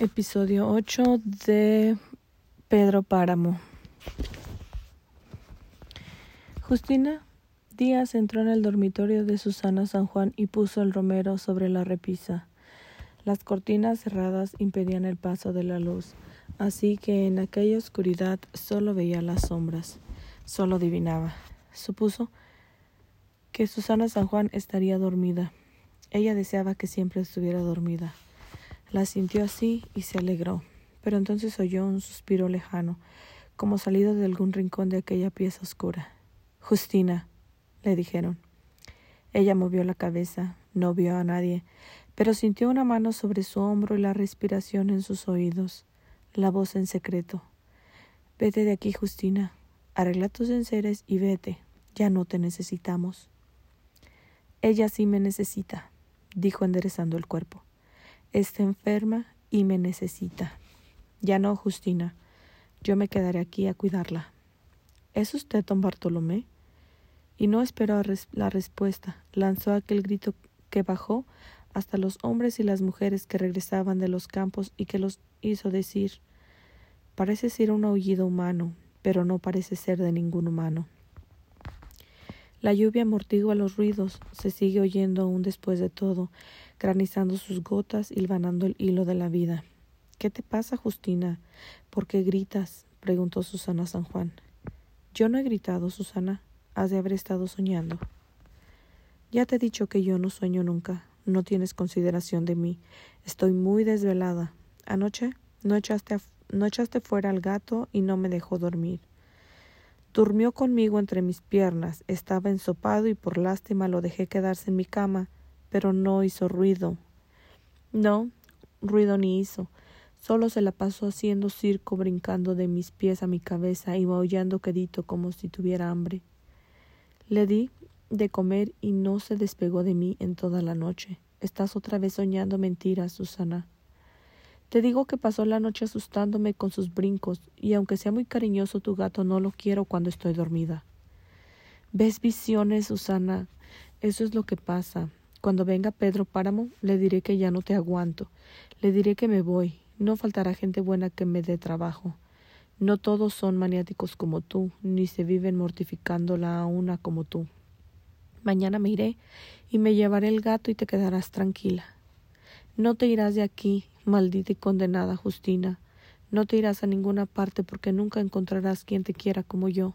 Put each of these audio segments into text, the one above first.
Episodio 8 de Pedro Páramo. Justina Díaz entró en el dormitorio de Susana San Juan y puso el romero sobre la repisa. Las cortinas cerradas impedían el paso de la luz, así que en aquella oscuridad solo veía las sombras, solo adivinaba. Supuso que Susana San Juan estaría dormida. Ella deseaba que siempre estuviera dormida. La sintió así y se alegró, pero entonces oyó un suspiro lejano, como salido de algún rincón de aquella pieza oscura. Justina, le dijeron. Ella movió la cabeza, no vio a nadie, pero sintió una mano sobre su hombro y la respiración en sus oídos, la voz en secreto. Vete de aquí, Justina, arregla tus enseres y vete, ya no te necesitamos. Ella sí me necesita, dijo enderezando el cuerpo. Está enferma y me necesita. Ya no, Justina. Yo me quedaré aquí a cuidarla. ¿Es usted don Bartolomé? Y no esperó la respuesta. Lanzó aquel grito que bajó hasta los hombres y las mujeres que regresaban de los campos y que los hizo decir Parece ser un aullido humano, pero no parece ser de ningún humano. La lluvia amortigua los ruidos, se sigue oyendo aún después de todo, granizando sus gotas y hilvanando el hilo de la vida. ¿Qué te pasa, Justina? ¿Por qué gritas? preguntó Susana San Juan. Yo no he gritado, Susana. Has de haber estado soñando. Ya te he dicho que yo no sueño nunca. No tienes consideración de mí. Estoy muy desvelada. Anoche no echaste, no echaste fuera al gato y no me dejó dormir. Durmió conmigo entre mis piernas, estaba ensopado y por lástima lo dejé quedarse en mi cama, pero no hizo ruido. No, ruido ni hizo. Solo se la pasó haciendo circo, brincando de mis pies a mi cabeza y maullando quedito como si tuviera hambre. Le di de comer y no se despegó de mí en toda la noche. Estás otra vez soñando mentiras, Susana. Te digo que pasó la noche asustándome con sus brincos, y aunque sea muy cariñoso tu gato, no lo quiero cuando estoy dormida. ¿Ves visiones, Susana? Eso es lo que pasa. Cuando venga Pedro Páramo, le diré que ya no te aguanto. Le diré que me voy. No faltará gente buena que me dé trabajo. No todos son maniáticos como tú, ni se viven mortificándola a una como tú. Mañana me iré y me llevaré el gato y te quedarás tranquila. No te irás de aquí, Maldita y condenada Justina, no te irás a ninguna parte porque nunca encontrarás quien te quiera como yo.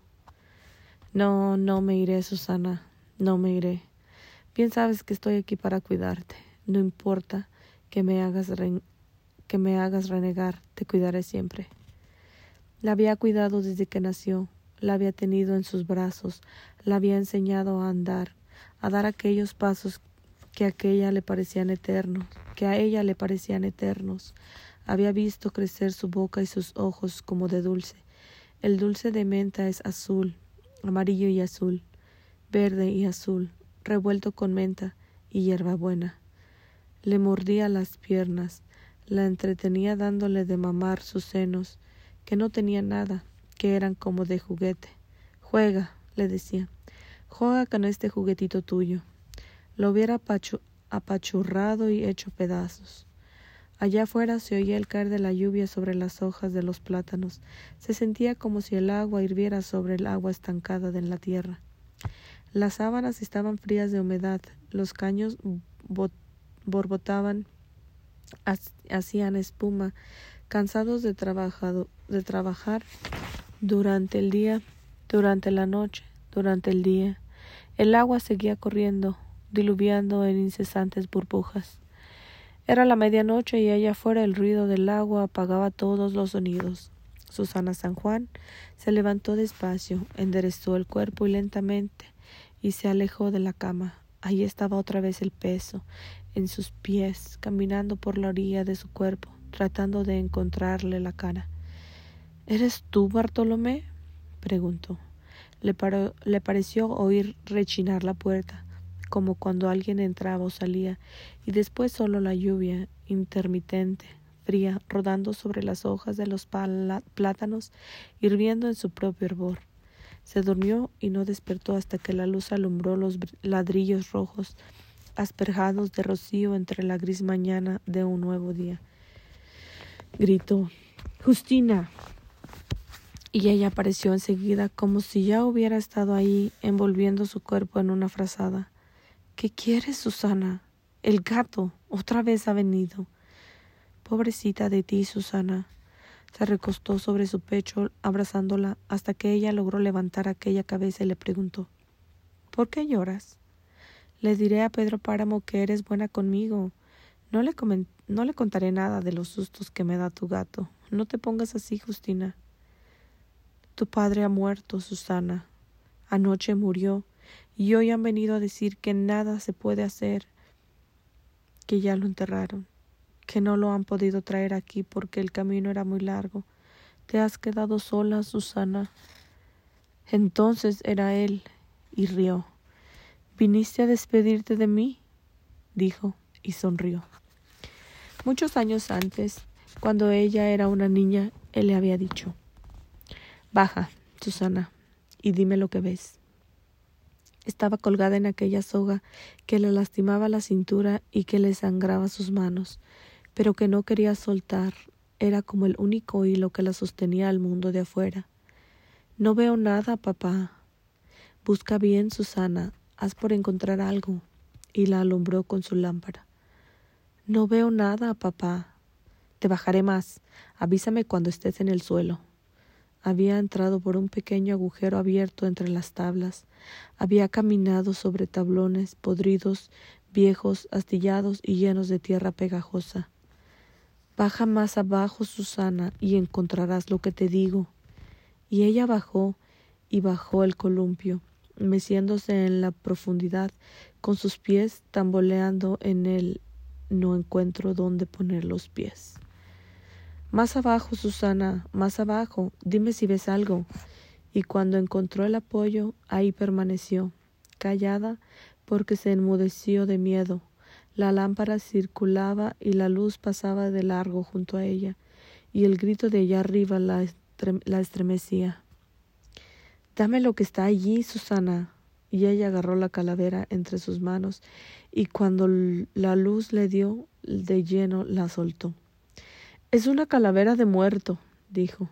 No, no me iré, Susana, no me iré. Bien sabes que estoy aquí para cuidarte. No importa que me hagas que me hagas renegar, te cuidaré siempre. La había cuidado desde que nació, la había tenido en sus brazos, la había enseñado a andar, a dar aquellos pasos que a aquella le parecían eternos, que a ella le parecían eternos. Había visto crecer su boca y sus ojos como de dulce. El dulce de menta es azul, amarillo y azul, verde y azul, revuelto con menta y hierbabuena. Le mordía las piernas, la entretenía dándole de mamar sus senos, que no tenían nada, que eran como de juguete. Juega, le decía, juega con este juguetito tuyo lo hubiera apachurrado y hecho pedazos. Allá afuera se oía el caer de la lluvia sobre las hojas de los plátanos. Se sentía como si el agua hirviera sobre el agua estancada de la tierra. Las sábanas estaban frías de humedad, los caños borbotaban, hacían espuma, cansados de, de trabajar durante el día, durante la noche, durante el día. El agua seguía corriendo, diluviando en incesantes burbujas. Era la medianoche y allá afuera el ruido del agua apagaba todos los sonidos. Susana San Juan se levantó despacio, enderezó el cuerpo y lentamente y se alejó de la cama. Allí estaba otra vez el peso en sus pies, caminando por la orilla de su cuerpo, tratando de encontrarle la cara. ¿Eres tú, Bartolomé? preguntó. Le, le pareció oír rechinar la puerta como cuando alguien entraba o salía, y después solo la lluvia, intermitente, fría, rodando sobre las hojas de los plátanos, hirviendo en su propio hervor. Se durmió y no despertó hasta que la luz alumbró los ladrillos rojos, asperjados de rocío entre la gris mañana de un nuevo día. gritó Justina. Y ella apareció enseguida como si ya hubiera estado ahí envolviendo su cuerpo en una frazada. ¿Qué quieres, Susana? El gato otra vez ha venido. Pobrecita de ti, Susana. Se recostó sobre su pecho, abrazándola, hasta que ella logró levantar aquella cabeza y le preguntó ¿Por qué lloras? Le diré a Pedro Páramo que eres buena conmigo. No le, no le contaré nada de los sustos que me da tu gato. No te pongas así, Justina. Tu padre ha muerto, Susana. Anoche murió, y hoy han venido a decir que nada se puede hacer, que ya lo enterraron, que no lo han podido traer aquí porque el camino era muy largo. Te has quedado sola, Susana. Entonces era él, y rió. ¿Viniste a despedirte de mí? dijo y sonrió. Muchos años antes, cuando ella era una niña, él le había dicho Baja, Susana, y dime lo que ves. Estaba colgada en aquella soga que le lastimaba la cintura y que le sangraba sus manos, pero que no quería soltar. Era como el único hilo que la sostenía al mundo de afuera. No veo nada, papá. Busca bien, Susana, haz por encontrar algo. Y la alumbró con su lámpara. No veo nada, papá. Te bajaré más. Avísame cuando estés en el suelo. Había entrado por un pequeño agujero abierto entre las tablas. Había caminado sobre tablones podridos, viejos, astillados y llenos de tierra pegajosa. Baja más abajo, Susana, y encontrarás lo que te digo. Y ella bajó y bajó el columpio meciéndose en la profundidad, con sus pies tamboleando en él, no encuentro dónde poner los pies. Más abajo, Susana, más abajo, dime si ves algo. Y cuando encontró el apoyo, ahí permaneció, callada, porque se enmudeció de miedo. La lámpara circulaba y la luz pasaba de largo junto a ella, y el grito de allá arriba la, la estremecía. Dame lo que está allí, Susana. Y ella agarró la calavera entre sus manos y cuando la luz le dio de lleno la soltó. Es una calavera de muerto, dijo.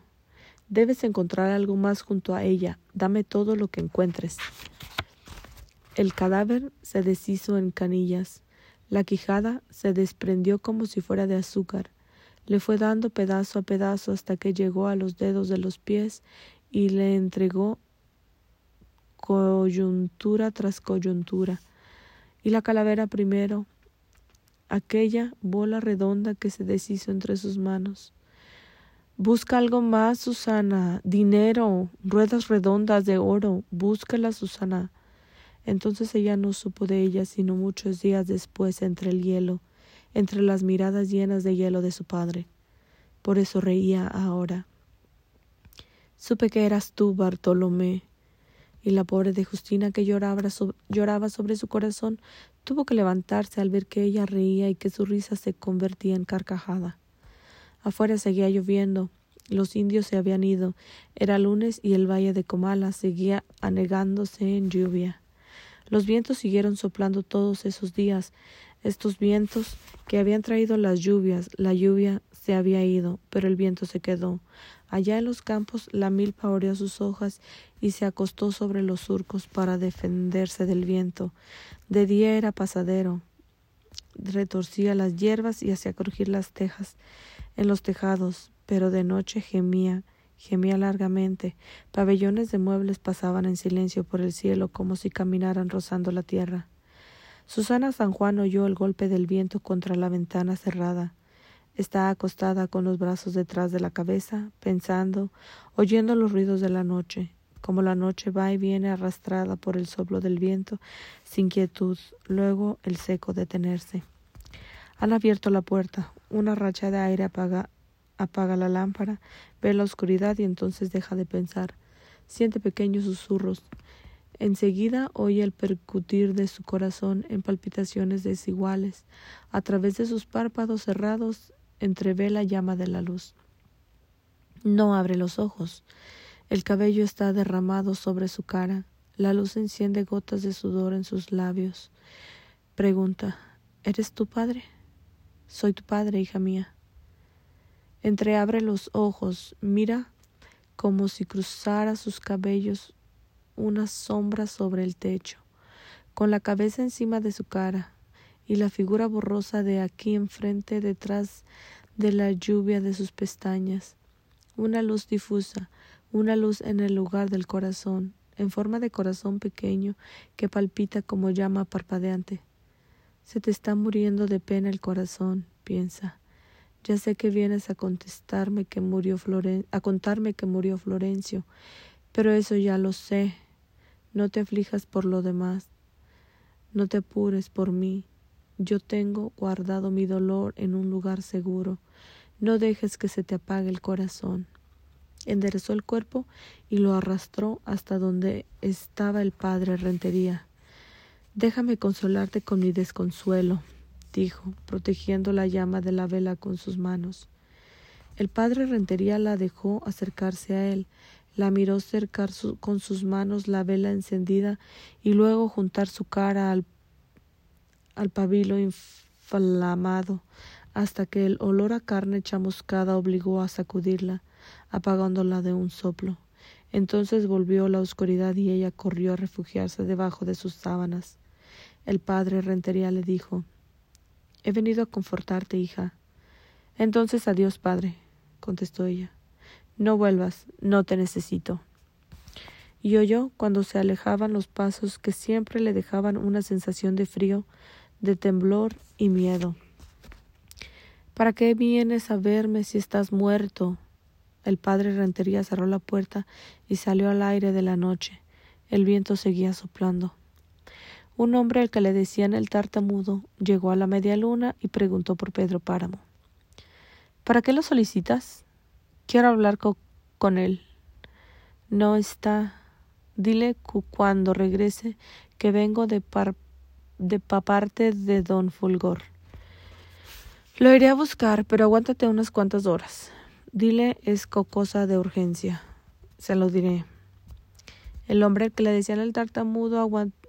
Debes encontrar algo más junto a ella. Dame todo lo que encuentres. El cadáver se deshizo en canillas. La quijada se desprendió como si fuera de azúcar. Le fue dando pedazo a pedazo hasta que llegó a los dedos de los pies y le entregó coyuntura tras coyuntura, y la calavera primero, aquella bola redonda que se deshizo entre sus manos. Busca algo más, Susana. Dinero, ruedas redondas de oro. Búscala, Susana. Entonces ella no supo de ella sino muchos días después entre el hielo, entre las miradas llenas de hielo de su padre. Por eso reía ahora. Supe que eras tú, Bartolomé, y la pobre de Justina, que lloraba, lloraba sobre su corazón, tuvo que levantarse al ver que ella reía y que su risa se convertía en carcajada. Afuera seguía lloviendo, los indios se habían ido, era lunes y el valle de Comala seguía anegándose en lluvia. Los vientos siguieron soplando todos esos días, estos vientos que habían traído las lluvias, la lluvia se había ido, pero el viento se quedó. Allá en los campos la milpa oreó sus hojas y se acostó sobre los surcos para defenderse del viento. De día era pasadero, retorcía las hierbas y hacía crujir las tejas en los tejados, pero de noche gemía, gemía largamente. Pabellones de muebles pasaban en silencio por el cielo como si caminaran rozando la tierra. Susana San Juan oyó el golpe del viento contra la ventana cerrada. Está acostada con los brazos detrás de la cabeza, pensando, oyendo los ruidos de la noche, como la noche va y viene arrastrada por el soplo del viento, sin quietud, luego el seco detenerse. Han abierto la puerta, una racha de aire apaga, apaga la lámpara, ve la oscuridad y entonces deja de pensar. Siente pequeños susurros. Enseguida oye el percutir de su corazón en palpitaciones desiguales. A través de sus párpados cerrados entrevé la llama de la luz. No abre los ojos. El cabello está derramado sobre su cara. La luz enciende gotas de sudor en sus labios. Pregunta ¿Eres tu padre? Soy tu padre, hija mía. Entreabre los ojos, mira como si cruzara sus cabellos una sombra sobre el techo, con la cabeza encima de su cara y la figura borrosa de aquí enfrente detrás de la lluvia de sus pestañas. Una luz difusa, una luz en el lugar del corazón, en forma de corazón pequeño que palpita como llama parpadeante. Se te está muriendo de pena el corazón, piensa. Ya sé que vienes a contestarme que murió Floren a contarme que murió Florencio, pero eso ya lo sé. No te aflijas por lo demás. No te apures por mí. Yo tengo guardado mi dolor en un lugar seguro. No dejes que se te apague el corazón. Enderezó el cuerpo y lo arrastró hasta donde estaba el padre Rentería. Déjame consolarte con mi desconsuelo, dijo, protegiendo la llama de la vela con sus manos. El padre Rentería la dejó acercarse a él, la miró cercar con sus manos la vela encendida y luego juntar su cara al, al pabilo inflamado hasta que el olor a carne chamuscada obligó a sacudirla, apagándola de un soplo. Entonces volvió la oscuridad y ella corrió a refugiarse debajo de sus sábanas. El padre Rentería le dijo He venido a confortarte, hija. Entonces adiós, padre, contestó ella. No vuelvas, no te necesito. Y oyó cuando se alejaban los pasos que siempre le dejaban una sensación de frío, de temblor y miedo. ¿Para qué vienes a verme si estás muerto? El padre Rentería cerró la puerta y salió al aire de la noche. El viento seguía soplando. Un hombre al que le decían el tartamudo llegó a la media luna y preguntó por Pedro Páramo. ¿Para qué lo solicitas? Quiero hablar con él. No está. Dile cuando regrese que vengo de, par de parte de don Fulgor. Lo iré a buscar, pero aguántate unas cuantas horas. Dile es cosa de urgencia. Se lo diré. El hombre que le decían el tartamudo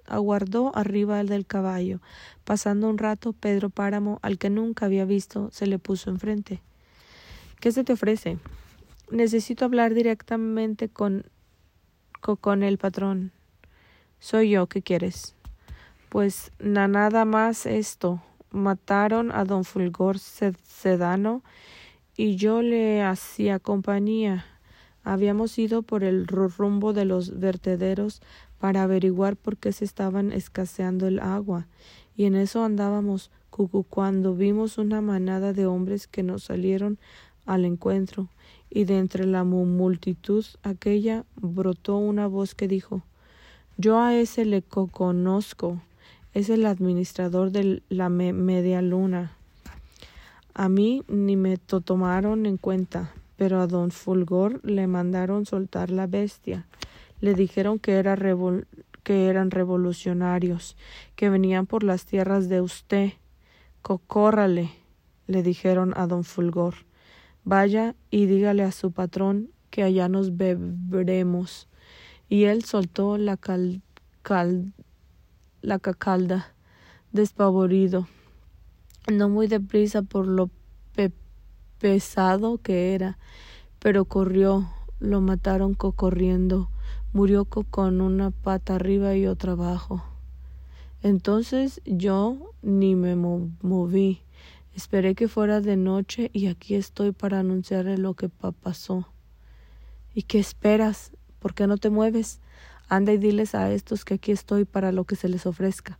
aguardó arriba del caballo. Pasando un rato, Pedro Páramo, al que nunca había visto, se le puso enfrente. ¿Qué se te ofrece? Necesito hablar directamente con, con, el patrón. Soy yo, ¿qué quieres? Pues nada más esto. Mataron a don Fulgor Sedano y yo le hacía compañía. Habíamos ido por el rumbo de los vertederos para averiguar por qué se estaban escaseando el agua, y en eso andábamos cuando vimos una manada de hombres que nos salieron al encuentro, y de entre la multitud aquella brotó una voz que dijo Yo a ese le conozco, es el administrador de la media luna. A mí ni me tomaron en cuenta, pero a don Fulgor le mandaron soltar la bestia le dijeron que, era que eran revolucionarios, que venían por las tierras de usted. Cocórrale, le dijeron a don Fulgor. Vaya y dígale a su patrón que allá nos beberemos. Y él soltó la cal, la cacalda, despavorido, no muy deprisa por lo pesado que era, pero corrió, lo mataron corriendo murió con una pata arriba y otra abajo. Entonces yo ni me moví. Esperé que fuera de noche y aquí estoy para anunciarle lo que pasó. ¿Y qué esperas? ¿Por qué no te mueves? Anda y diles a estos que aquí estoy para lo que se les ofrezca,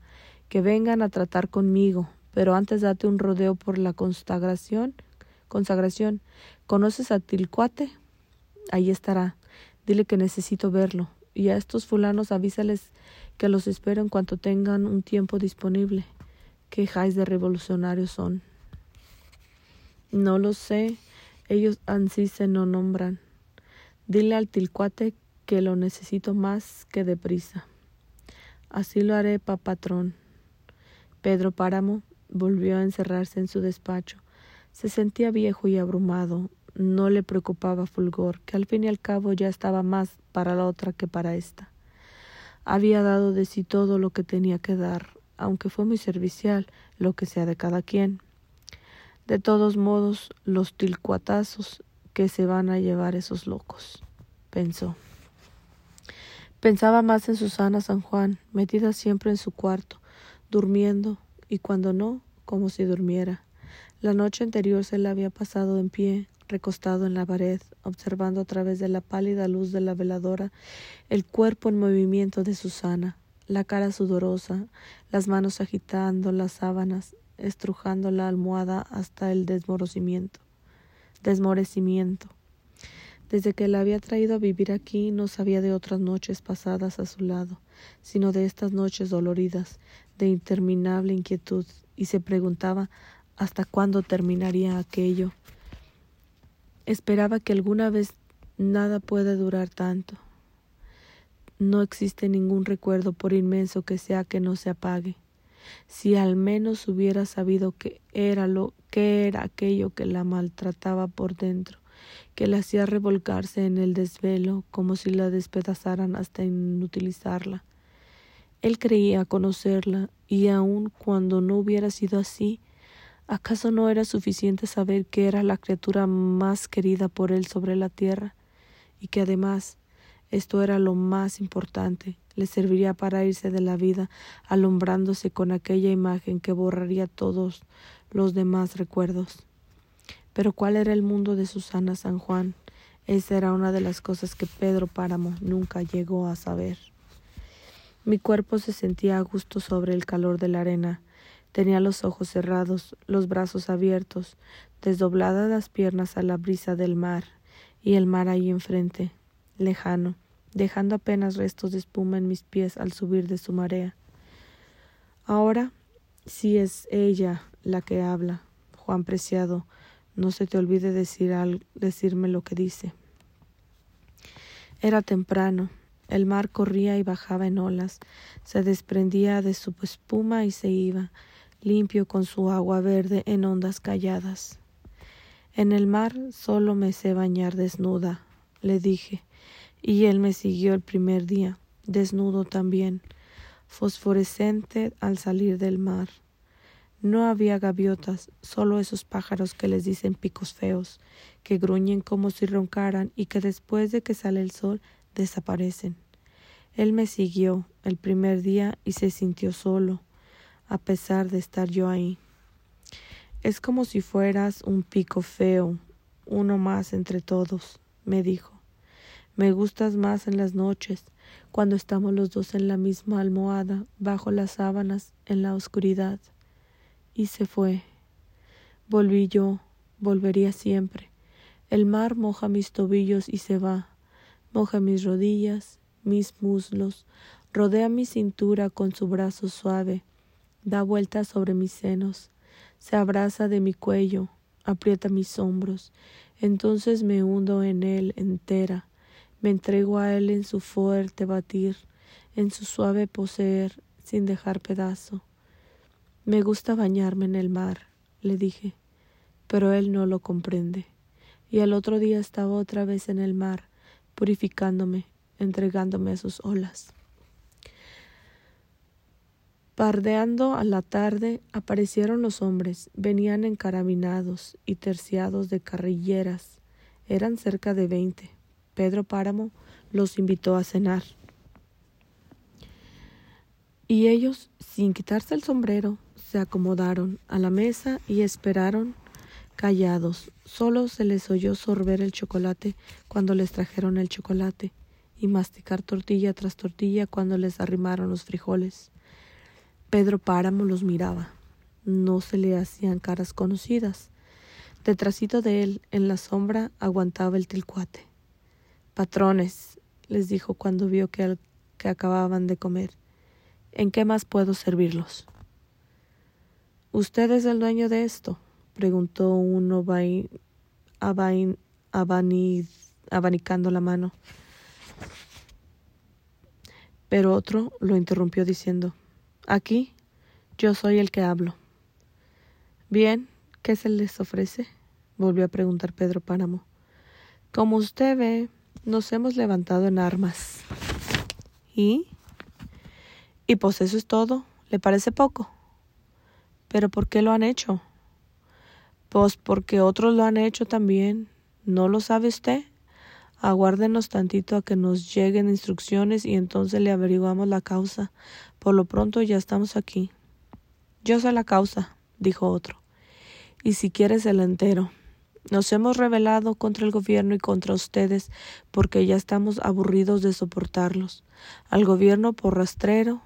que vengan a tratar conmigo, pero antes date un rodeo por la consagración. Consagración. ¿Conoces a Tilcuate? Ahí estará. Dile que necesito verlo. Y a estos fulanos avísales que los espero en cuanto tengan un tiempo disponible. ¿Qué jais de revolucionarios son? No lo sé. Ellos ansí se no nombran. Dile al tilcuate que lo necesito más que deprisa. Así lo haré, pa patrón. Pedro Páramo volvió a encerrarse en su despacho. Se sentía viejo y abrumado, no le preocupaba Fulgor, que al fin y al cabo ya estaba más para la otra que para ésta. Había dado de sí todo lo que tenía que dar, aunque fue muy servicial, lo que sea de cada quien. De todos modos, los tilcuatazos que se van a llevar esos locos, pensó. Pensaba más en Susana San Juan, metida siempre en su cuarto, durmiendo, y cuando no, como si durmiera. La noche anterior se la había pasado en pie, recostado en la pared, observando a través de la pálida luz de la veladora el cuerpo en movimiento de Susana, la cara sudorosa, las manos agitando las sábanas, estrujando la almohada hasta el desmorecimiento. desmorecimiento. Desde que la había traído a vivir aquí no sabía de otras noches pasadas a su lado, sino de estas noches doloridas, de interminable inquietud, y se preguntaba hasta cuándo terminaría aquello. Esperaba que alguna vez nada pueda durar tanto. No existe ningún recuerdo, por inmenso que sea, que no se apague. Si al menos hubiera sabido que era lo que era aquello que la maltrataba por dentro, que la hacía revolcarse en el desvelo como si la despedazaran hasta inutilizarla. Él creía conocerla, y aun cuando no hubiera sido así, ¿acaso no era suficiente saber que era la criatura más querida por él sobre la tierra? y que además esto era lo más importante, le serviría para irse de la vida, alumbrándose con aquella imagen que borraría todos los demás recuerdos. Pero ¿cuál era el mundo de Susana San Juan? Esa era una de las cosas que Pedro Páramo nunca llegó a saber. Mi cuerpo se sentía a gusto sobre el calor de la arena. Tenía los ojos cerrados, los brazos abiertos, desdobladas las piernas a la brisa del mar, y el mar ahí enfrente, lejano, dejando apenas restos de espuma en mis pies al subir de su marea. Ahora sí es ella la que habla, Juan Preciado, no se te olvide decir decirme lo que dice. Era temprano, el mar corría y bajaba en olas, se desprendía de su espuma y se iba, limpio con su agua verde en ondas calladas. En el mar solo me sé bañar desnuda, le dije, y él me siguió el primer día, desnudo también, fosforescente al salir del mar. No había gaviotas, solo esos pájaros que les dicen picos feos, que gruñen como si roncaran y que después de que sale el sol desaparecen. Él me siguió el primer día y se sintió solo, a pesar de estar yo ahí. Es como si fueras un pico feo, uno más entre todos, me dijo. Me gustas más en las noches, cuando estamos los dos en la misma almohada, bajo las sábanas, en la oscuridad. Y se fue. Volví yo, volvería siempre. El mar moja mis tobillos y se va, moja mis rodillas, mis muslos, rodea mi cintura con su brazo suave, da vueltas sobre mis senos, se abraza de mi cuello, aprieta mis hombros, entonces me hundo en él entera, me entrego a él en su fuerte batir, en su suave poseer, sin dejar pedazo. Me gusta bañarme en el mar, le dije, pero él no lo comprende. Y al otro día estaba otra vez en el mar, purificándome, entregándome a sus olas. Pardeando a la tarde aparecieron los hombres, venían encarabinados y terciados de carrilleras. Eran cerca de veinte. Pedro Páramo los invitó a cenar. Y ellos, sin quitarse el sombrero, se acomodaron a la mesa y esperaron callados. Solo se les oyó sorber el chocolate cuando les trajeron el chocolate y masticar tortilla tras tortilla cuando les arrimaron los frijoles. Pedro Páramo los miraba. No se le hacían caras conocidas. Detrásito de él, en la sombra, aguantaba el tilcuate. Patrones, les dijo cuando vio que, que acababan de comer, ¿en qué más puedo servirlos? ¿Usted es el dueño de esto? preguntó uno abanicando la mano. Pero otro lo interrumpió diciendo, Aquí yo soy el que hablo. Bien, ¿qué se les ofrece? volvió a preguntar Pedro Páramo. Como usted ve, nos hemos levantado en armas. ¿Y? Y pues eso es todo. ¿Le parece poco? ¿Pero por qué lo han hecho? Pues porque otros lo han hecho también. ¿No lo sabe usted? Aguárdenos tantito a que nos lleguen instrucciones y entonces le averiguamos la causa. Por lo pronto ya estamos aquí. Yo sé la causa, dijo otro. Y si quieres el entero. Nos hemos rebelado contra el gobierno y contra ustedes porque ya estamos aburridos de soportarlos. Al gobierno por rastrero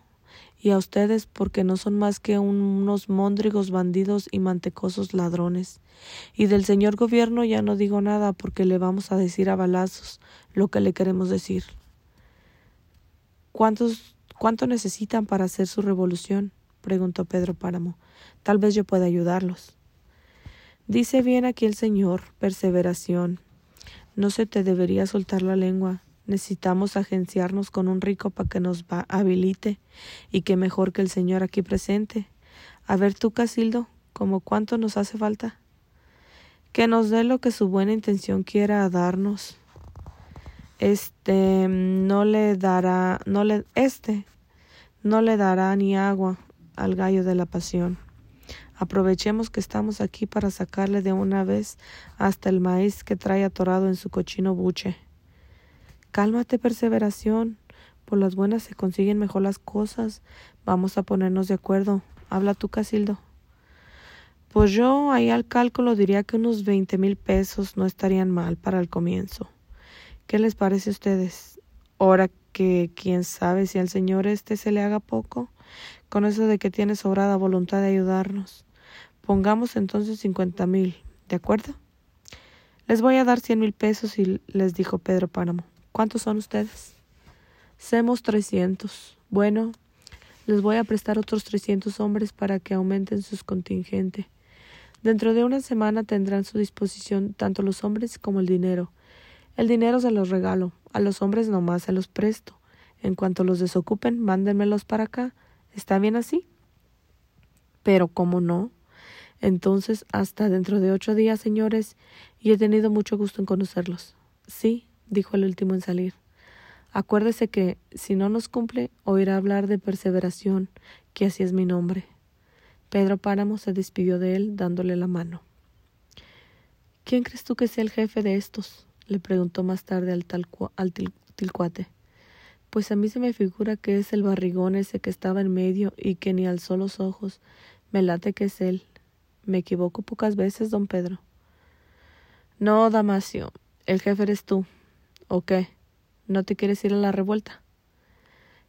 y a ustedes porque no son más que unos móndrigos bandidos y mantecosos ladrones. Y del señor gobierno ya no digo nada porque le vamos a decir a balazos lo que le queremos decir. ¿Cuántos, ¿Cuánto necesitan para hacer su revolución? preguntó Pedro Páramo. Tal vez yo pueda ayudarlos. Dice bien aquí el Señor, perseveración. No se te debería soltar la lengua. Necesitamos agenciarnos con un rico para que nos habilite, y que mejor que el Señor aquí presente. A ver tú, Casildo, ¿cómo cuánto nos hace falta? Que nos dé lo que su buena intención quiera darnos. Este no le dará, no le, este no le dará ni agua al gallo de la pasión. Aprovechemos que estamos aquí para sacarle de una vez hasta el maíz que trae atorado en su cochino buche. Cálmate, perseveración. Por las buenas se consiguen mejor las cosas. Vamos a ponernos de acuerdo. Habla tú, Casildo. Pues yo ahí al cálculo diría que unos veinte mil pesos no estarían mal para el comienzo. ¿Qué les parece a ustedes? Ahora que quién sabe si al señor este se le haga poco, con eso de que tiene sobrada voluntad de ayudarnos. Pongamos entonces cincuenta mil, ¿de acuerdo? Les voy a dar cien mil pesos y les dijo Pedro Páramo. ¿Cuántos son ustedes? Semos trescientos. Bueno, les voy a prestar otros trescientos hombres para que aumenten sus contingente. Dentro de una semana tendrán a su disposición tanto los hombres como el dinero. El dinero se los regalo, a los hombres nomás se los presto. En cuanto los desocupen, mándenmelos para acá. ¿Está bien así? Pero, ¿cómo no? Entonces, hasta dentro de ocho días, señores, y he tenido mucho gusto en conocerlos. Sí, dijo el último en salir. Acuérdese que, si no nos cumple, oirá hablar de perseveración, que así es mi nombre. Pedro Páramo se despidió de él, dándole la mano. ¿Quién crees tú que sea el jefe de estos? le preguntó más tarde al, tilcuate. Pues a mí se me figura que es el barrigón ese que estaba en medio y que ni alzó los ojos. Me late que es él. Me equivoco pocas veces, don Pedro. No, Damasio, el jefe eres tú. ¿O qué? ¿No te quieres ir a la revuelta?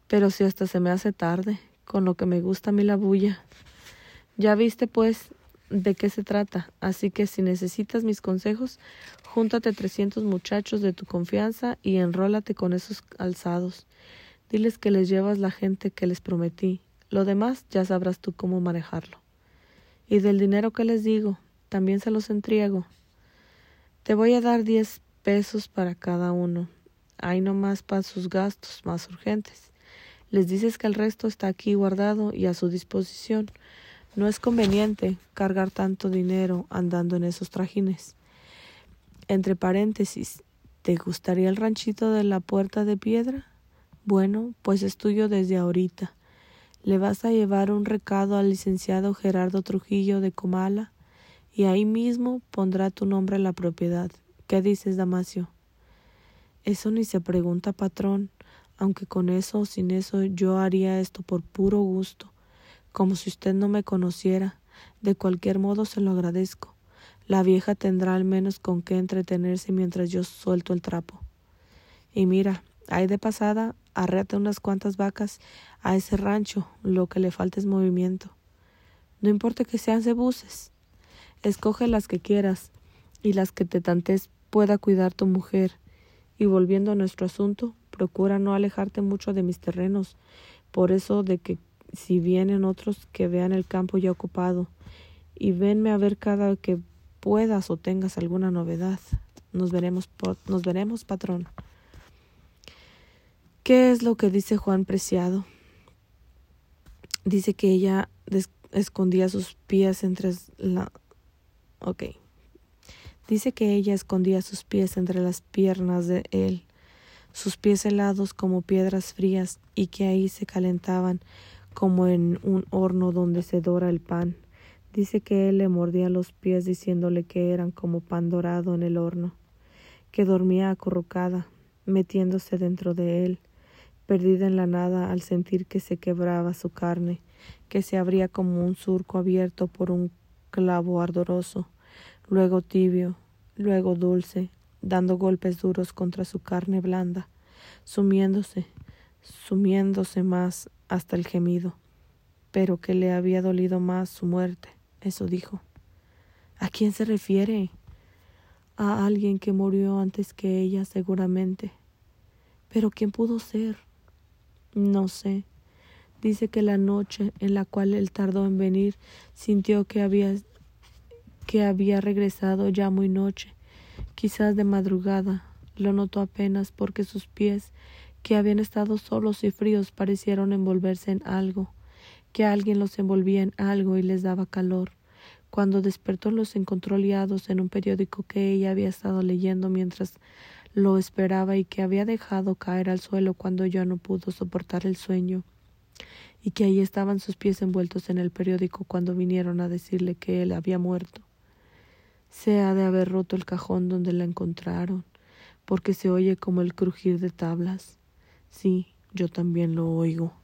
Pero si hasta se me hace tarde, con lo que me gusta a mí la bulla. Ya viste, pues, de qué se trata, así que si necesitas mis consejos, júntate trescientos muchachos de tu confianza y enrólate con esos alzados. Diles que les llevas la gente que les prometí. Lo demás ya sabrás tú cómo manejarlo. Y del dinero que les digo, también se los entrego. Te voy a dar diez pesos para cada uno. Hay no más para sus gastos más urgentes. Les dices que el resto está aquí guardado y a su disposición. No es conveniente cargar tanto dinero andando en esos trajines. Entre paréntesis, ¿te gustaría el ranchito de la puerta de piedra? Bueno, pues es tuyo desde ahorita. Le vas a llevar un recado al licenciado Gerardo Trujillo de Comala y ahí mismo pondrá tu nombre en la propiedad. ¿Qué dices, Damasio? Eso ni se pregunta, patrón, aunque con eso o sin eso yo haría esto por puro gusto, como si usted no me conociera. De cualquier modo se lo agradezco. La vieja tendrá al menos con qué entretenerse mientras yo suelto el trapo. Y mira, ahí de pasada, arreate unas cuantas vacas a ese rancho, lo que le falta es movimiento. No importa que sean cebuces. Escoge las que quieras y las que te tantes pueda cuidar tu mujer. Y volviendo a nuestro asunto, procura no alejarte mucho de mis terrenos, por eso de que si vienen otros que vean el campo ya ocupado, y venme a ver cada que puedas o tengas alguna novedad. Nos veremos, nos veremos, patrón. ¿Qué es lo que dice Juan Preciado? Dice que ella escondía sus pies entre la... Ok. Dice que ella escondía sus pies entre las piernas de él, sus pies helados como piedras frías, y que ahí se calentaban como en un horno donde se dora el pan. Dice que él le mordía los pies diciéndole que eran como pan dorado en el horno, que dormía acurrucada, metiéndose dentro de él, perdida en la nada al sentir que se quebraba su carne, que se abría como un surco abierto por un clavo ardoroso, luego tibio, luego dulce, dando golpes duros contra su carne blanda, sumiéndose, sumiéndose más hasta el gemido, pero que le había dolido más su muerte eso dijo. ¿A quién se refiere? A alguien que murió antes que ella, seguramente. Pero ¿quién pudo ser? No sé. Dice que la noche en la cual él tardó en venir sintió que había que había regresado ya muy noche, quizás de madrugada. Lo notó apenas porque sus pies, que habían estado solos y fríos, parecieron envolverse en algo que alguien los envolvía en algo y les daba calor. Cuando despertó los encontró liados en un periódico que ella había estado leyendo mientras lo esperaba y que había dejado caer al suelo cuando ya no pudo soportar el sueño, y que ahí estaban sus pies envueltos en el periódico cuando vinieron a decirle que él había muerto. Se ha de haber roto el cajón donde la encontraron, porque se oye como el crujir de tablas. Sí, yo también lo oigo.